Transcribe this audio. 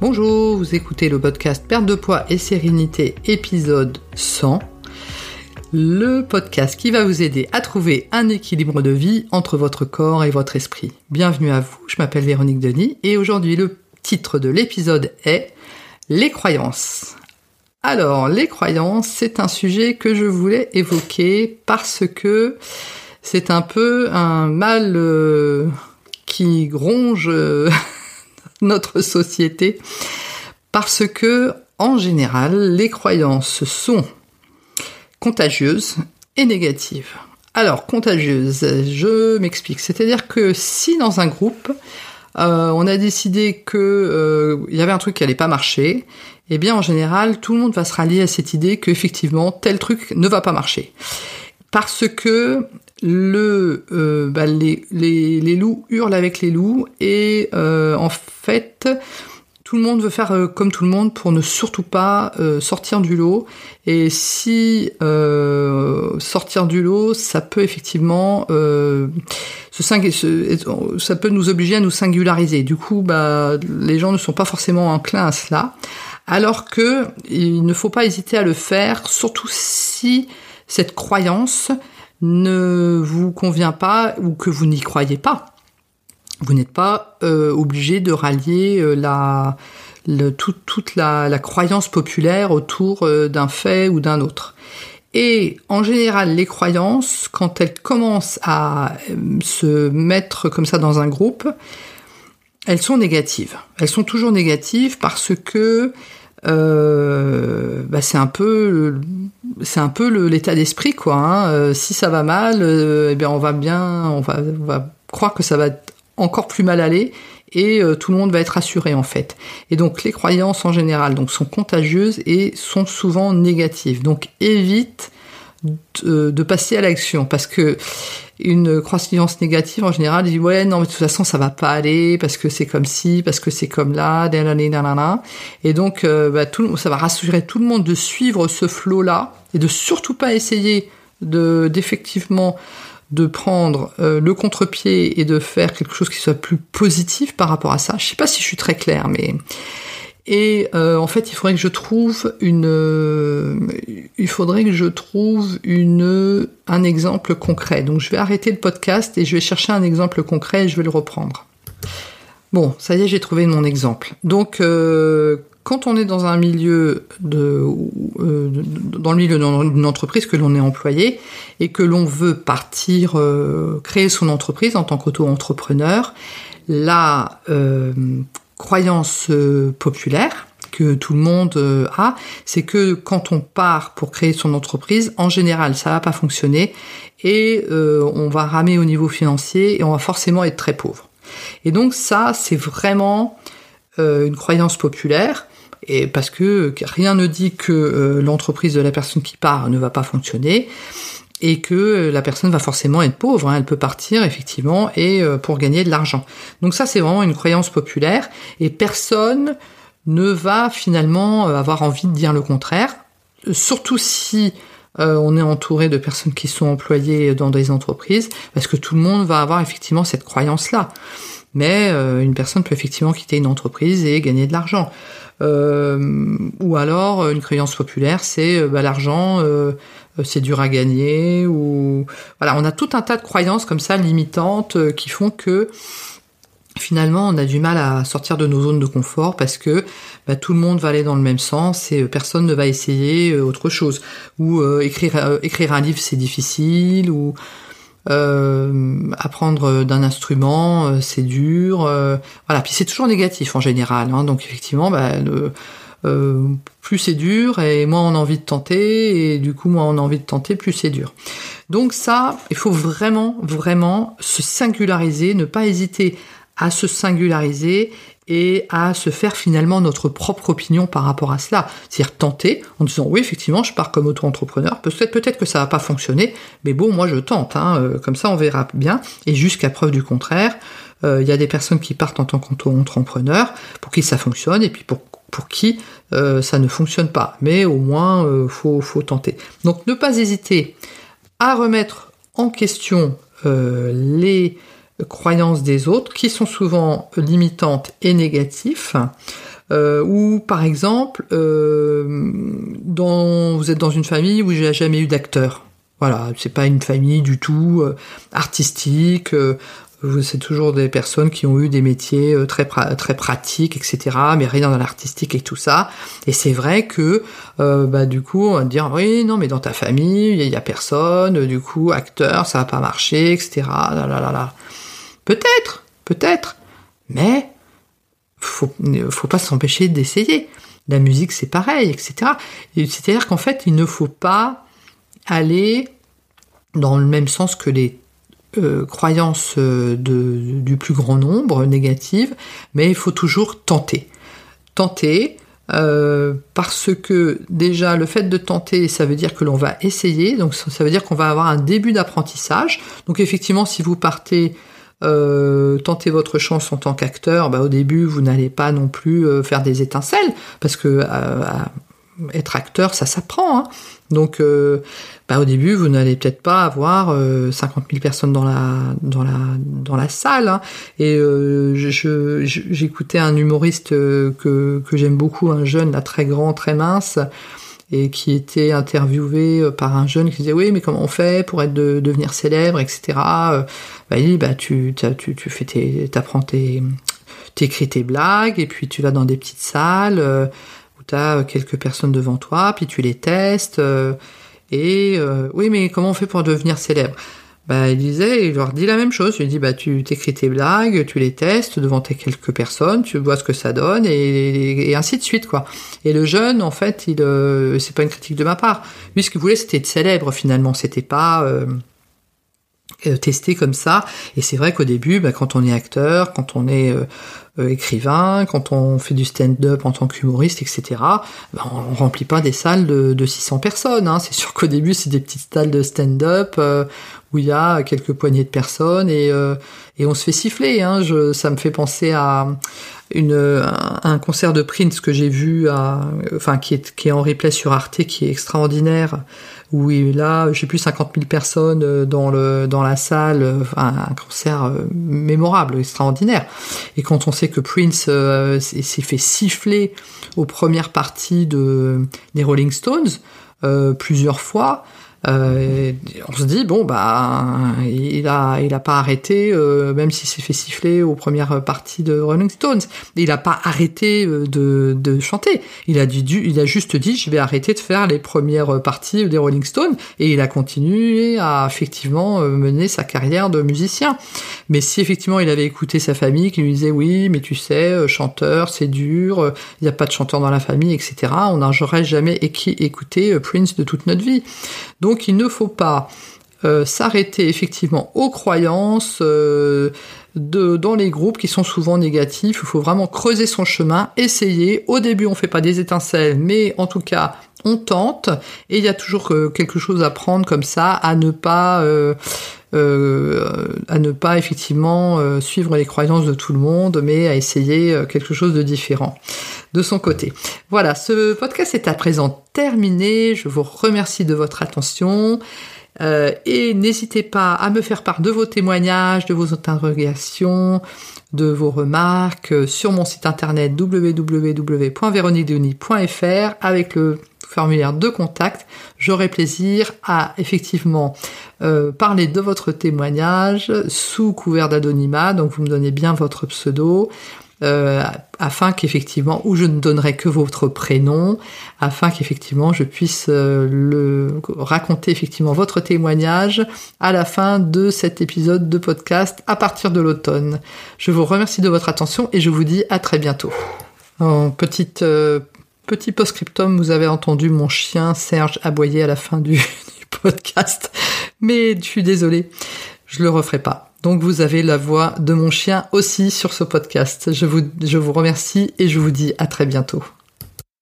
Bonjour, vous écoutez le podcast Perte de poids et sérénité épisode 100. Le podcast qui va vous aider à trouver un équilibre de vie entre votre corps et votre esprit. Bienvenue à vous, je m'appelle Véronique Denis et aujourd'hui le titre de l'épisode est Les croyances. Alors, les croyances, c'est un sujet que je voulais évoquer parce que c'est un peu un mal euh, qui gronge euh, notre société parce que en général les croyances sont contagieuses et négatives. Alors contagieuses, je m'explique. C'est-à-dire que si dans un groupe euh, on a décidé que euh, y avait un truc qui allait pas marcher, eh bien en général tout le monde va se rallier à cette idée qu'effectivement tel truc ne va pas marcher parce que le euh, bah, les, loups hurlent avec les loups et euh, en fait tout le monde veut faire euh, comme tout le monde pour ne surtout pas sortir du lot. Et si sortir du lot ça peut effectivement se, ça peut nous obliger à nous singulariser. Du coup bah les gens ne sont pas forcément enclins à cela. Alors que il ne faut pas hésiter à le faire surtout si cette croyance ne vous convient pas ou que vous n'y croyez pas. Vous n'êtes pas euh, obligé de rallier euh, toute la, croyance populaire autour euh, d'un fait ou d'un autre. Et en général, les croyances, quand elles commencent à se mettre comme ça dans un groupe, elles sont négatives. Elles sont toujours négatives parce que euh, bah c'est un peu c'est un peu l'état d'esprit quoi. Hein. Euh, si ça va mal, euh, eh bien on va bien, on va, on va, croire que ça va encore plus mal aller et tout le monde va être rassuré en fait. Et donc les croyances en général donc sont contagieuses et sont souvent négatives. Donc évite de, passer à l'action parce que une croissance négative en général dit ouais non mais de toute façon ça va pas aller parce que c'est comme ci parce que c'est comme là et donc euh, bah, tout, ça va rassurer tout le monde de suivre ce flot là et de surtout pas essayer de d'effectivement de prendre euh, le contre-pied et de faire quelque chose qui soit plus positif par rapport à ça. Je sais pas si je suis très claire, mais et euh, en fait, il faudrait que je trouve une, il faudrait que je trouve une, un exemple concret. Donc, je vais arrêter le podcast et je vais chercher un exemple concret et je vais le reprendre. Bon, ça y est, j'ai trouvé mon exemple. Donc, euh, quand on est dans un milieu de, dans le milieu d'une entreprise que l'on est employé et que l'on veut partir créer son entreprise en tant qu'auto-entrepreneur, là croyance euh, populaire tout le monde euh, a, c'est que quand on part pour créer son entreprise, en général, ça va pas fonctionner et euh, on va ramer au niveau financier et on va forcément être très pauvre. Et donc ça, c'est vraiment une croyance populaire et parce que rien ne dit que l'entreprise de la personne qui part ne va pas fonctionner et que la personne va forcément être pauvre. Hein. Elle peut partir effectivement et euh, pour gagner de l'argent. Donc ça c'est vraiment une croyance populaire et personne ne va finalement euh, avoir envie de dire le contraire, surtout si euh, on est entouré de personnes qui sont employées dans des entreprises, parce que tout le monde va avoir effectivement cette croyance-là. Mais une personne peut effectivement quitter une entreprise et gagner de l'argent. ou alors une croyance populaire, c'est bah, l'argent euh, c'est dur à gagner ou voilà, on a tout un tas de croyances comme ça limitantes euh, qui font que finalement on a du mal à sortir de nos zones de confort parce que bah, tout le monde va aller dans le même sens et euh, personne ne va essayer autre chose. Ou écrire écrire un livre c'est difficile. Ou apprendre d'un instrument c'est dur voilà. Puis c'est toujours négatif en général hein, donc effectivement bah, euh, plus c'est dur et moins on a envie de tenter et du coup moins on a envie de tenter, plus c'est dur. Donc ça, il faut vraiment, vraiment se singulariser, ne pas hésiter à se singulariser et à se faire finalement notre propre opinion par rapport à cela. C'est-à-dire tenter en disant oui effectivement je pars comme auto-entrepreneur, peut-être peut-être que ça va pas fonctionner, mais bon moi je tente, hein, euh, comme ça on verra bien, et jusqu'à preuve du contraire, euh, il y a des personnes qui partent en tant qu'auto-entrepreneur pour qui ça fonctionne et puis pour pour qui euh, ça ne fonctionne pas. Mais au moins, faut, faut tenter. Donc ne pas hésiter à remettre en question les croyances des autres, qui sont souvent limitantes et négatives. Euh, ou par exemple, euh, dans, vous êtes dans une famille où il n'y a jamais eu d'acteur. Voilà, c'est pas une famille du tout euh, artistique. Euh, c'est toujours des personnes qui ont eu des métiers euh, très très pratiques, etc. Mais rien dans l'artistique et tout ça. Et c'est vrai que bah du coup on va dire oui non mais dans ta famille il y, a personne. Du coup acteur ça va pas marcher, etc. Là, là, là, là. Peut-être, peut-être. Mais faut faut pas s'empêcher d'essayer. La musique c'est pareil, etc. C'est-à-dire qu'en fait il ne faut pas aller dans le même sens que les euh, croyances euh, du plus grand nombre négatives, mais il faut toujours tenter. Tenter, euh, parce que déjà le fait de tenter, ça veut dire que l'on va essayer, donc ça veut dire qu'on va avoir un début d'apprentissage. Donc effectivement, si vous partez euh, votre chance en tant qu'acteur, bah, au début vous n'allez pas non plus faire des étincelles, parce que être acteur, ça s'apprend. Hein. Donc, euh, bah, au début, vous n'allez peut-être pas avoir euh, 50 000 personnes dans la dans la dans la salle. Hein. Et euh, j'écoutais un humoriste euh, que que j'aime beaucoup, un jeune là très grand, très mince, et qui était interviewé euh, par un jeune qui disait oui, mais comment on fait pour être de, devenir célèbre, etc. Bah, il dit bah tu tu tu tes t'écris tes blagues et puis tu vas dans des petites salles tu as quelques personnes devant toi, puis tu les testes. Euh, et euh, oui, mais comment on fait pour devenir célèbre? Bah, il disait, il leur dit la même chose. Il dit, bah, tu t'écris tes blagues, tu les testes devant tes quelques personnes, tu vois ce que ça donne, et, ainsi de suite, quoi. Et le jeune, en fait, il, euh, c'est pas une critique de ma part. Lui, ce qu'il voulait, c'était être célèbre, finalement. C'était pas, testé comme ça. Et c'est vrai qu'au début, bah, quand on est acteur, quand on est euh, écrivain, quand on fait du stand-up en tant qu'humoriste, etc., ben on remplit pas des salles de, de 600 personnes. Hein. C'est sûr qu'au début, c'est des petites salles de stand-up euh, où il y a quelques poignées de personnes et, euh, on se fait siffler. Hein. Je, ça me fait penser à un, concert de Prince que j'ai vu, à, enfin qui est, qui est en replay sur Arte, qui est extraordinaire où il a, je sais plus, 50 000 personnes euh, dans, le, dans la salle, euh, un concert euh, mémorable, extraordinaire. Et quand on sait que Prince s'est fait siffler aux premières parties de, des Rolling Stones, plusieurs fois, euh, on se dit bon bah il a il a pas arrêté euh, même s'il s'est fait siffler aux premières parties de Rolling Stones. Il a pas arrêté euh, de, de chanter. Il a il a juste dit je vais arrêter de faire les premières parties des Rolling Stones. Et il a continué à effectivement mener sa carrière de musicien. Mais si effectivement il avait écouté sa famille qui lui disait oui mais tu sais chanteur c'est dur il n'y a pas de chanteur dans la famille etc on n'aurait jamais écouté Prince de toute notre vie. donc il ne faut pas euh, s'arrêter effectivement aux croyances euh, dans les groupes qui sont souvent négatifs. Il faut vraiment creuser son chemin, essayer. Au début, on fait pas des étincelles, mais en tout cas, on tente. Et il y a toujours euh, quelque chose à prendre comme ça, à ne pas à ne pas effectivement suivre les croyances de tout le monde, mais à essayer quelque chose de différent de son côté. Voilà, ce podcast est à présent terminé. Je vous remercie de votre attention. Euh, et n'hésitez pas à me faire part de vos témoignages, de vos interrogations, de vos remarques sur mon site internet www.véroniquedenis.fr avec le formulaire de contact. J'aurai plaisir à effectivement euh, parler de votre témoignage sous couvert d'anonymat, donc vous me donnez bien votre pseudo. Euh, afin qu'effectivement, ou je ne donnerai que votre prénom, afin qu'effectivement je puisse euh, le raconter effectivement votre témoignage à la fin de cet épisode de podcast à partir de l'automne. Je vous remercie de votre attention et je vous dis à très bientôt. En petite petit post-scriptum, vous avez entendu mon chien Serge aboyer à la fin du, podcast, mais je suis désolée, je le referai pas. Donc vous avez la voix de mon chien aussi sur ce podcast. Je vous, je vous remercie et je vous dis à très bientôt.